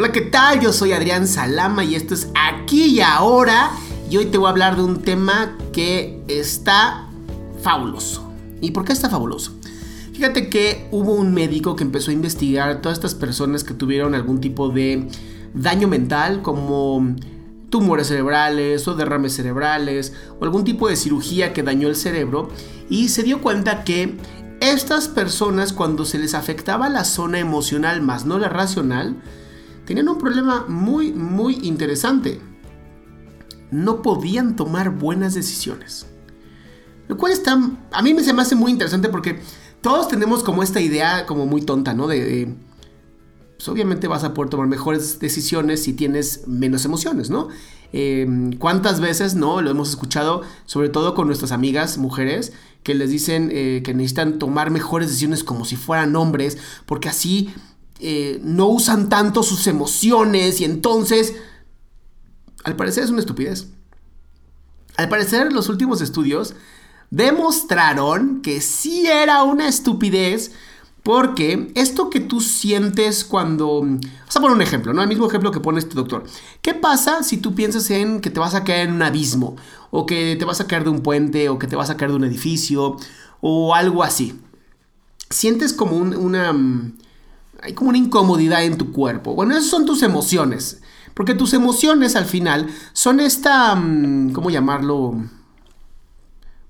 Hola, ¿qué tal? Yo soy Adrián Salama y esto es Aquí y Ahora. Y hoy te voy a hablar de un tema que está fabuloso. ¿Y por qué está fabuloso? Fíjate que hubo un médico que empezó a investigar todas estas personas que tuvieron algún tipo de daño mental, como tumores cerebrales o derrames cerebrales o algún tipo de cirugía que dañó el cerebro y se dio cuenta que estas personas cuando se les afectaba la zona emocional más no la racional, tenían un problema muy, muy interesante. No podían tomar buenas decisiones. Lo cual está, a mí me se me hace muy interesante porque todos tenemos como esta idea como muy tonta, ¿no? De, pues obviamente vas a poder tomar mejores decisiones si tienes menos emociones, ¿no? Em, ¿Cuántas veces, no? Lo hemos escuchado, sobre todo con nuestras amigas mujeres, que les dicen eh, que necesitan tomar mejores decisiones como si fueran hombres, porque así eh, no usan tanto sus emociones y entonces, al parecer es una estupidez. Al parecer los últimos estudios demostraron que sí era una estupidez porque esto que tú sientes cuando... Vamos a poner un ejemplo, ¿no? El mismo ejemplo que pone este doctor. ¿Qué pasa si tú piensas en que te vas a caer en un abismo? O que te vas a caer de un puente, o que te vas a caer de un edificio, o algo así. Sientes como una... Hay como una incomodidad en tu cuerpo. Bueno, esas son tus emociones. Porque tus emociones al final son esta... Mm, ¿Cómo llamarlo?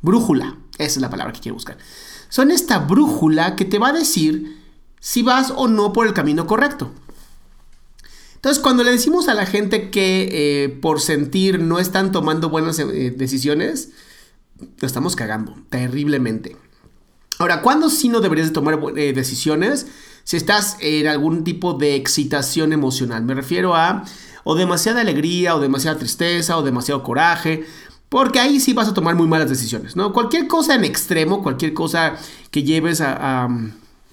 Brújula. Esa es la palabra que quiero buscar son esta brújula que te va a decir si vas o no por el camino correcto. Entonces, cuando le decimos a la gente que eh, por sentir no están tomando buenas eh, decisiones, lo estamos cagando terriblemente. Ahora, ¿cuándo sí no deberías de tomar eh, decisiones? Si estás en algún tipo de excitación emocional. Me refiero a o demasiada alegría, o demasiada tristeza, o demasiado coraje, porque ahí sí vas a tomar muy malas decisiones, ¿no? Cualquier cosa en extremo, cualquier cosa que lleves a,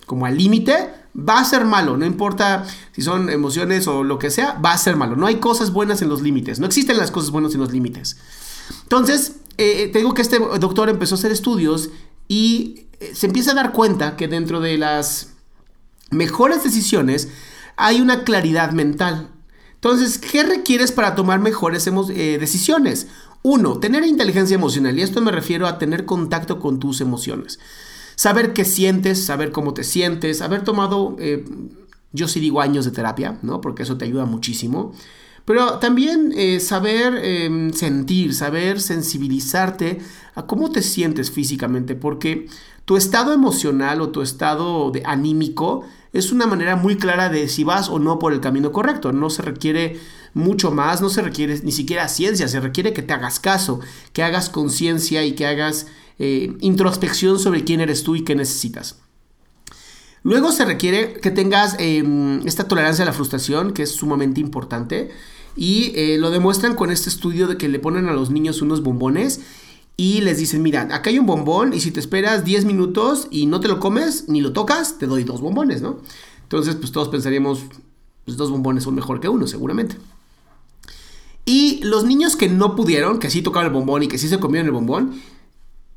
como al límite, va a ser malo, no importa si son emociones o lo que sea, va a ser malo. No hay cosas buenas en los límites, no existen las cosas buenas en los límites. Entonces, eh, te digo que este doctor empezó a hacer estudios y eh, se empieza a dar cuenta que dentro de las mejores decisiones hay una claridad mental. Entonces, ¿qué requieres para tomar mejores eh, decisiones? Uno, tener inteligencia emocional. Y esto me refiero a tener contacto con tus emociones. Saber qué sientes, saber cómo te sientes, haber tomado, eh, yo sí digo años de terapia, ¿no? Porque eso te ayuda muchísimo. Pero también eh, saber em, sentir, saber sensibilizarte a cómo te sientes físicamente, porque tu estado emocional o tu estado de anímico es una manera muy clara de si vas o no por el camino correcto. No se requiere mucho más, no se requiere ni siquiera ciencia, se requiere que te hagas caso, que hagas conciencia y que hagas eh, introspección sobre quién eres tú y qué necesitas. Luego se requiere que tengas em, esta tolerancia a la frustración, que es sumamente importante, y eh, lo demuestran con este estudio de que le ponen a los niños unos bombones y les dicen, mira, acá hay un bombón y si te esperas 10 minutos y no te lo comes ni lo tocas, te doy dos bombones, ¿no? Entonces, pues todos pensaríamos, pues dos bombones son mejor que uno, seguramente. Y los niños que no pudieron, que sí tocaron el bombón y que sí se comieron el bombón,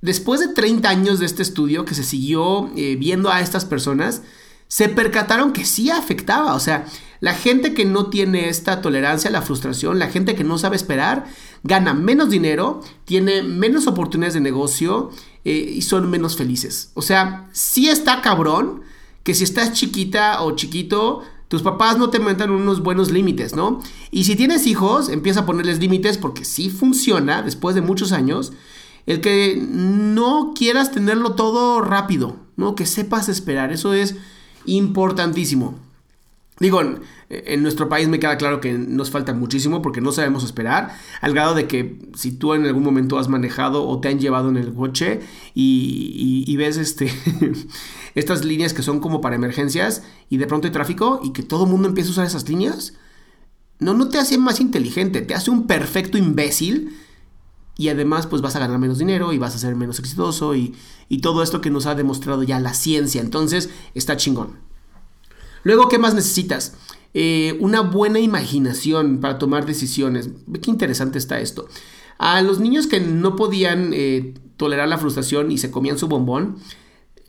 después de 30 años de este estudio que se siguió eh, viendo a estas personas, se percataron que sí afectaba. O sea, la gente que no tiene esta tolerancia a la frustración, la gente que no sabe esperar, gana menos dinero, tiene menos oportunidades de negocio eh, y son menos felices. O sea, sí está cabrón que si estás chiquita o chiquito, tus papás no te metan unos buenos límites, ¿no? Y si tienes hijos, empieza a ponerles límites porque sí funciona después de muchos años. El que no quieras tenerlo todo rápido, ¿no? Que sepas esperar, eso es importantísimo. Digo, en, nuestro país me queda claro que nos falta muchísimo porque no sabemos esperar, al grado de que si tú en algún momento has manejado o te han llevado en el coche y, ves este, estas líneas que son como para emergencias y de pronto hay tráfico y que todo el mundo empieza a usar esas líneas, no, no te hace más inteligente, te hace un perfecto imbécil y además pues vas a ganar menos dinero y vas a ser menos exitoso y, y todo esto que nos ha demostrado ya la ciencia, entonces está chingón. Luego, ¿qué más necesitas? Eh, una buena imaginación para tomar decisiones. Qué interesante está esto. A los niños que no podían eh, tolerar la frustración y se comían su bombón,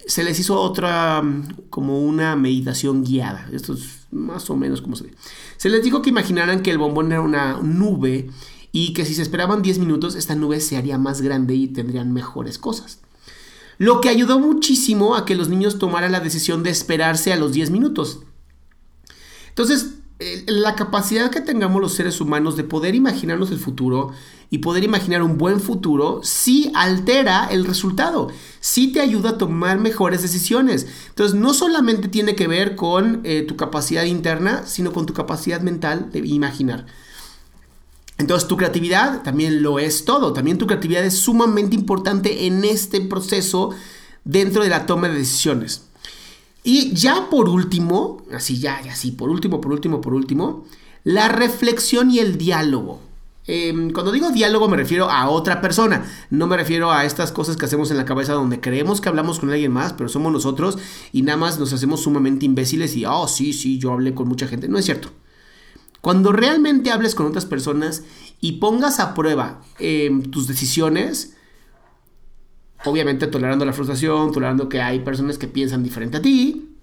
se les hizo otra, como una meditación guiada. Esto es más o menos como se ve. Se les dijo que imaginaran que el bombón era una nube y que si se esperaban 10 minutos, esta nube se haría más grande y tendrían mejores cosas. Lo que ayudó muchísimo a que los niños tomaran la decisión de esperarse a los 10 minutos. Entonces, la capacidad que tengamos los seres humanos de poder imaginarnos el futuro y poder imaginar un buen futuro, sí altera el resultado, sí te ayuda a tomar mejores decisiones. Entonces, no solamente tiene que ver con eh, tu capacidad interna, sino con tu capacidad mental de imaginar. Entonces tu creatividad también lo es todo, también tu creatividad es sumamente importante en este proceso dentro de la toma de decisiones. Y ya por último, así ya, así, por último, por último, por último, la reflexión y el diálogo. Em, cuando digo diálogo me refiero a otra persona, no me refiero a estas cosas que hacemos en la cabeza donde creemos que hablamos con alguien más, pero somos nosotros y nada más nos hacemos sumamente imbéciles y, oh, sí, sí, yo hablé con mucha gente. No es cierto. Cuando realmente hables con otras personas y pongas a prueba em, tus decisiones, obviamente tolerando la frustración, tolerando que hay personas que piensan diferente a ti,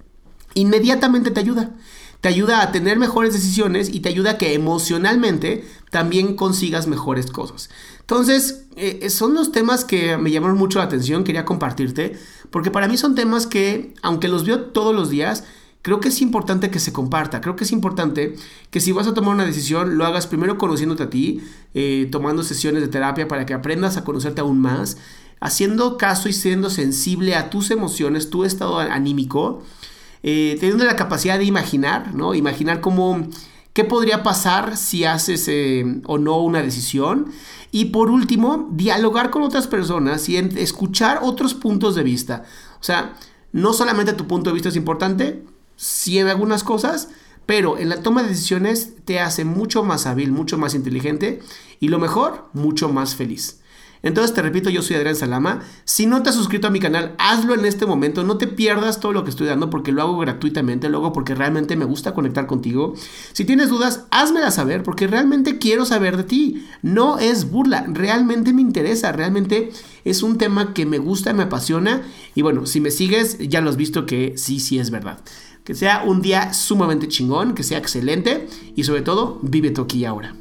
inmediatamente te ayuda. Te ayuda a tener mejores decisiones y te ayuda a que emocionalmente también consigas mejores cosas. Entonces, eh, son los temas que me llamaron mucho la atención, quería compartirte, porque para mí son temas que, aunque los veo todos los días, creo que es importante que se comparta, creo que es importante que si vas a tomar una decisión lo hagas primero conociéndote a ti, eh, tomando sesiones de terapia para que aprendas a conocerte aún más, haciendo caso y siendo sensible a tus emociones, tu estado anímico, eh, teniendo la capacidad de imaginar, ¿no? Imaginar cómo, qué podría pasar si haces eh, o no una decisión. Y por último, dialogar con otras personas y escuchar otros puntos de vista. O sea, no solamente tu punto de vista es importante, sí en algunas cosas, pero en la toma de decisiones te hace mucho más hábil, mucho más inteligente y lo mejor, mucho más feliz. Entonces te repito, yo soy Adrián Salama. Si no te has suscrito a mi canal, hazlo en este momento. No te pierdas todo lo que estoy dando porque lo hago gratuitamente, lo hago porque realmente me gusta conectar contigo. Si tienes dudas, házmelas saber porque realmente quiero saber de ti. No es burla, realmente me interesa, realmente es un tema que me gusta, me apasiona. Y bueno, si me sigues, ya lo has visto que sí, sí es verdad. Que sea un día sumamente chingón, que sea excelente y sobre todo, vive tu aquí y ahora.